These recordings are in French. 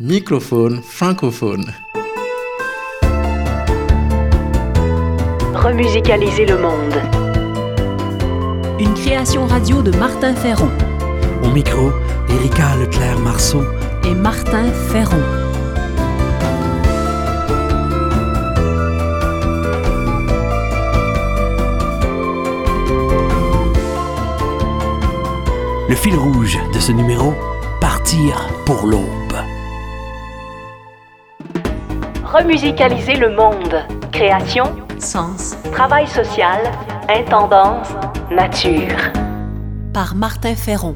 microphone francophone. Remusicaliser le monde. Une création radio de Martin Ferron. Au micro, Erika Leclerc-Marceau et Martin Ferron. Le fil rouge de ce numéro, partir pour l'aube. Remusicaliser le monde. Création, sens, travail social, intendance, nature. Par Martin Ferron.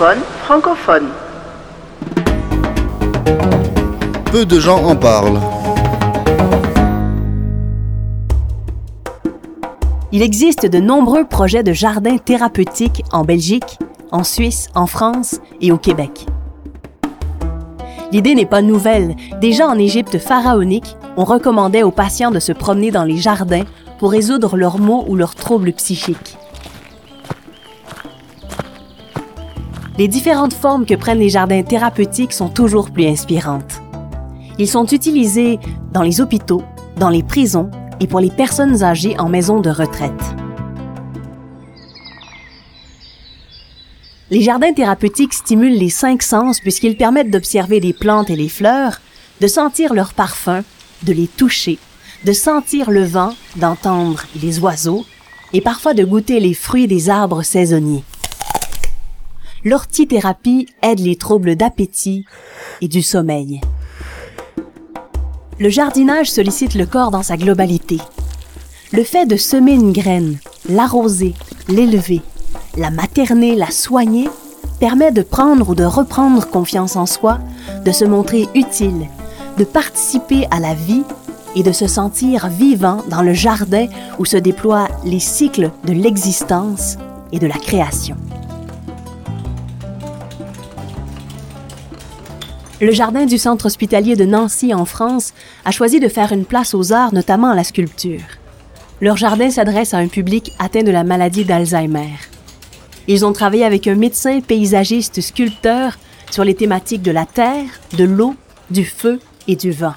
francophones. Peu de gens en parlent. Il existe de nombreux projets de jardins thérapeutiques en Belgique, en Suisse, en France et au Québec. L'idée n'est pas nouvelle. Déjà en Égypte pharaonique, on recommandait aux patients de se promener dans les jardins pour résoudre leurs maux ou leurs troubles psychiques. Les différentes formes que prennent les jardins thérapeutiques sont toujours plus inspirantes. Ils sont utilisés dans les hôpitaux, dans les prisons et pour les personnes âgées en maison de retraite. Les jardins thérapeutiques stimulent les cinq sens puisqu'ils permettent d'observer les plantes et les fleurs, de sentir leur parfum, de les toucher, de sentir le vent, d'entendre les oiseaux et parfois de goûter les fruits des arbres saisonniers. L'ortithérapie aide les troubles d'appétit et du sommeil. Le jardinage sollicite le corps dans sa globalité. Le fait de semer une graine, l'arroser, l'élever, la materner, la soigner, permet de prendre ou de reprendre confiance en soi, de se montrer utile, de participer à la vie et de se sentir vivant dans le jardin où se déploient les cycles de l'existence et de la création. Le jardin du centre hospitalier de Nancy en France a choisi de faire une place aux arts, notamment à la sculpture. Leur jardin s'adresse à un public atteint de la maladie d'Alzheimer. Ils ont travaillé avec un médecin paysagiste sculpteur sur les thématiques de la terre, de l'eau, du feu et du vent.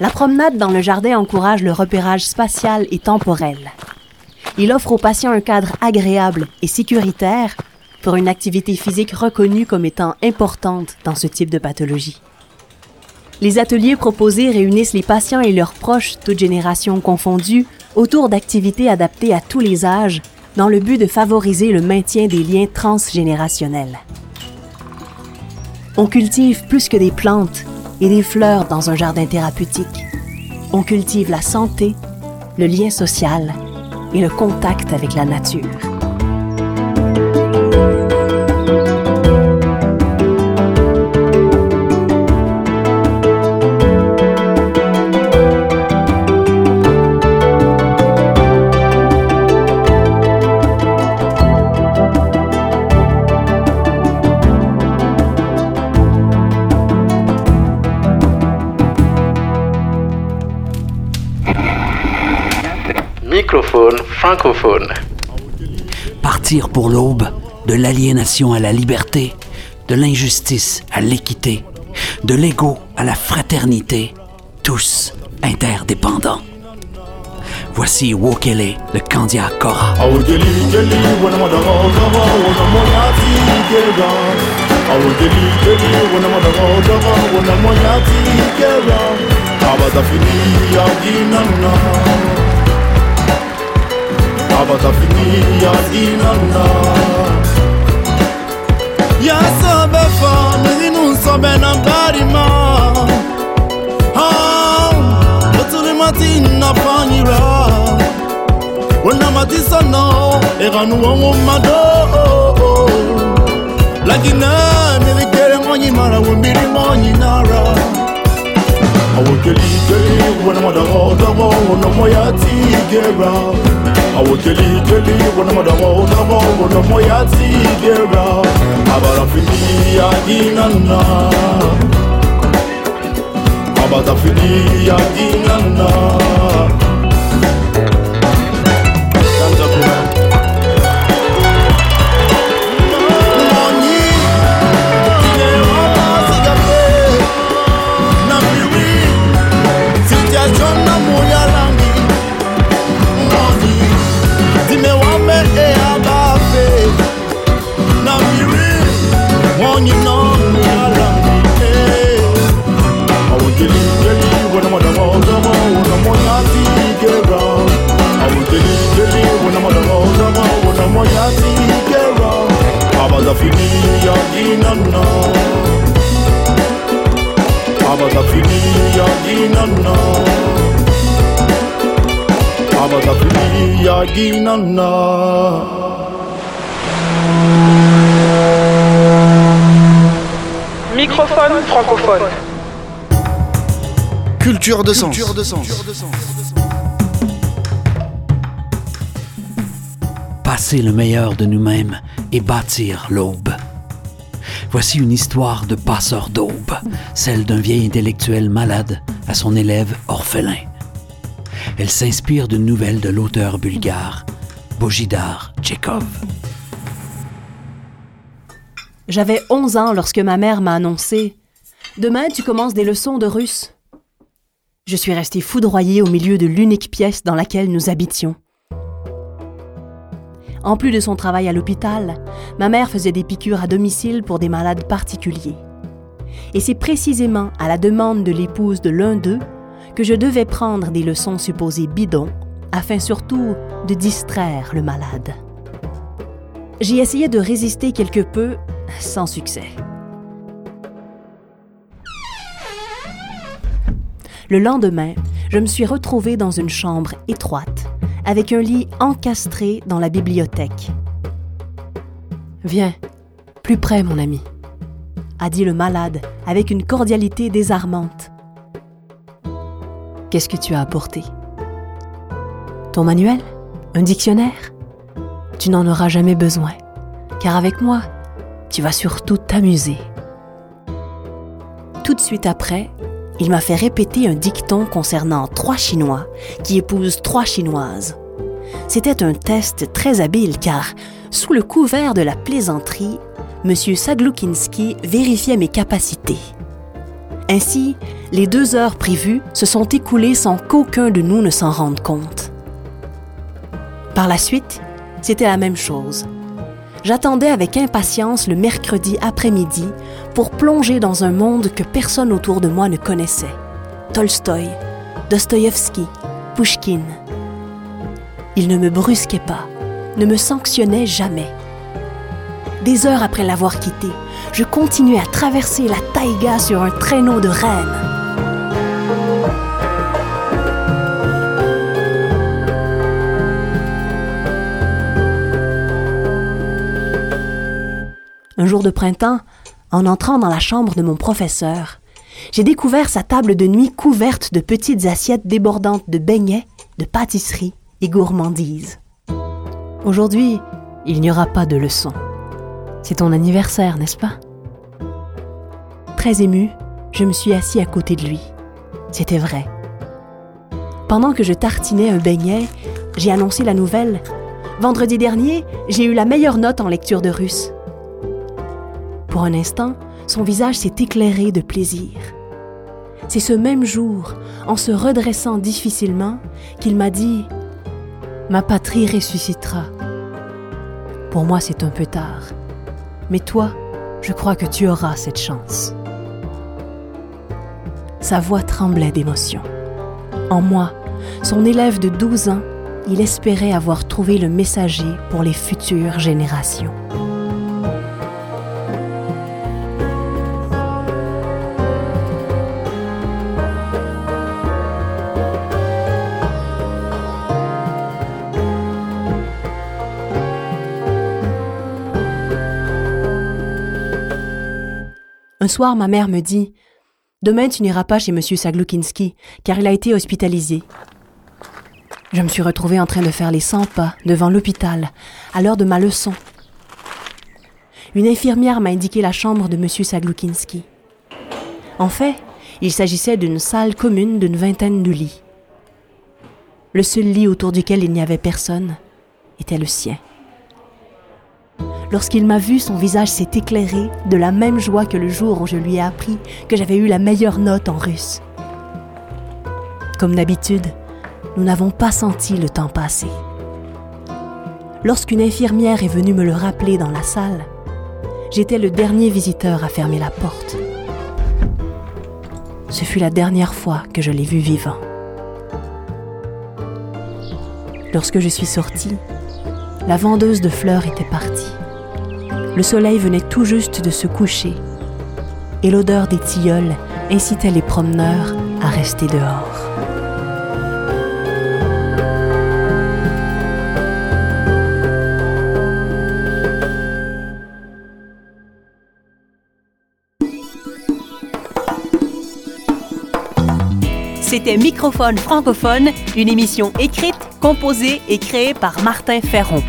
La promenade dans le jardin encourage le repérage spatial et temporel. Il offre aux patients un cadre agréable et sécuritaire pour une activité physique reconnue comme étant importante dans ce type de pathologie. Les ateliers proposés réunissent les patients et leurs proches, toutes générations confondues, autour d'activités adaptées à tous les âges, dans le but de favoriser le maintien des liens transgénérationnels. On cultive plus que des plantes et des fleurs dans un jardin thérapeutique. On cultive la santé, le lien social et le contact avec la nature. Francophone. Partir pour l'aube, de l'aliénation à la liberté, de l'injustice à l'équité, de l'ego à la fraternité, tous interdépendants. Voici Wokele, le aber dafür nie als inander. Ja, so bevor wir in uns Barima. Oh, wo zu dem Martin na Panira. Und am Martin so no, er. Lagina, mi li mara, wumbiri mwanyi nara. Awo keli keli, wana mada hoda wo, wana moya tigera. awoteli teli wonamadamo onamo onamo yati dera abarafili adinana abatafili adinana. Microphone francophone. Culture de sens. passer le meilleur de nous-mêmes et bâtir l'aube. Voici une histoire de passeur d'aube, celle d'un vieil intellectuel malade à son élève orphelin. Elle s'inspire d'une nouvelle de l'auteur bulgare, Bojidar Tchekhov. J'avais 11 ans lorsque ma mère m'a annoncé Demain, tu commences des leçons de russe. Je suis restée foudroyée au milieu de l'unique pièce dans laquelle nous habitions. En plus de son travail à l'hôpital, ma mère faisait des piqûres à domicile pour des malades particuliers. Et c'est précisément à la demande de l'épouse de l'un d'eux que je devais prendre des leçons supposées bidons, afin surtout de distraire le malade. J'y essayais de résister quelque peu, sans succès. Le lendemain, je me suis retrouvée dans une chambre étroite, avec un lit encastré dans la bibliothèque. Viens, plus près, mon ami, a dit le malade avec une cordialité désarmante. Qu'est-ce que tu as apporté? Ton manuel? Un dictionnaire? Tu n'en auras jamais besoin, car avec moi, tu vas surtout t'amuser. Tout de suite après, il m'a fait répéter un dicton concernant trois Chinois qui épousent trois Chinoises. C'était un test très habile car, sous le couvert de la plaisanterie, M. Sagloukinski vérifiait mes capacités. Ainsi, les deux heures prévues se sont écoulées sans qu'aucun de nous ne s'en rende compte. Par la suite, c'était la même chose. J'attendais avec impatience le mercredi après-midi pour plonger dans un monde que personne autour de moi ne connaissait. Tolstoï, Dostoïevski, Pushkin. Il ne me brusquait pas, ne me sanctionnait jamais. Des heures après l'avoir quitté, je continuais à traverser la taïga sur un traîneau de reine. Un jour de printemps, en entrant dans la chambre de mon professeur, j'ai découvert sa table de nuit couverte de petites assiettes débordantes de beignets, de pâtisseries et gourmandises. Aujourd'hui, il n'y aura pas de leçon. C'est ton anniversaire, n'est-ce pas? Très ému, je me suis assis à côté de lui. C'était vrai. Pendant que je tartinais un beignet, j'ai annoncé la nouvelle. Vendredi dernier, j'ai eu la meilleure note en lecture de russe. Pour un instant, son visage s'est éclairé de plaisir. C'est ce même jour, en se redressant difficilement, qu'il m'a dit ⁇ Ma patrie ressuscitera ⁇ Pour moi, c'est un peu tard. Mais toi, je crois que tu auras cette chance. Sa voix tremblait d'émotion. En moi, son élève de 12 ans, il espérait avoir trouvé le messager pour les futures générations. Un soir, ma mère me dit Demain, tu n'iras pas chez M. Sagloukinski, car il a été hospitalisé. Je me suis retrouvée en train de faire les 100 pas devant l'hôpital, à l'heure de ma leçon. Une infirmière m'a indiqué la chambre de M. Sagloukinski. En fait, il s'agissait d'une salle commune d'une vingtaine de lits. Le seul lit autour duquel il n'y avait personne était le sien. Lorsqu'il m'a vu, son visage s'est éclairé de la même joie que le jour où je lui ai appris que j'avais eu la meilleure note en russe. Comme d'habitude, nous n'avons pas senti le temps passer. Lorsqu'une infirmière est venue me le rappeler dans la salle, j'étais le dernier visiteur à fermer la porte. Ce fut la dernière fois que je l'ai vu vivant. Lorsque je suis sortie, la vendeuse de fleurs était partie. Le soleil venait tout juste de se coucher et l'odeur des tilleuls incitait les promeneurs à rester dehors. C'était Microphone francophone, une émission écrite, composée et créée par Martin Ferron.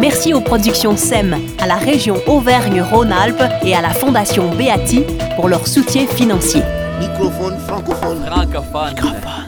Merci aux productions SEM, à la région Auvergne-Rhône-Alpes et à la Fondation Beati pour leur soutien financier. Microphone francophone. Francophone. Microphone.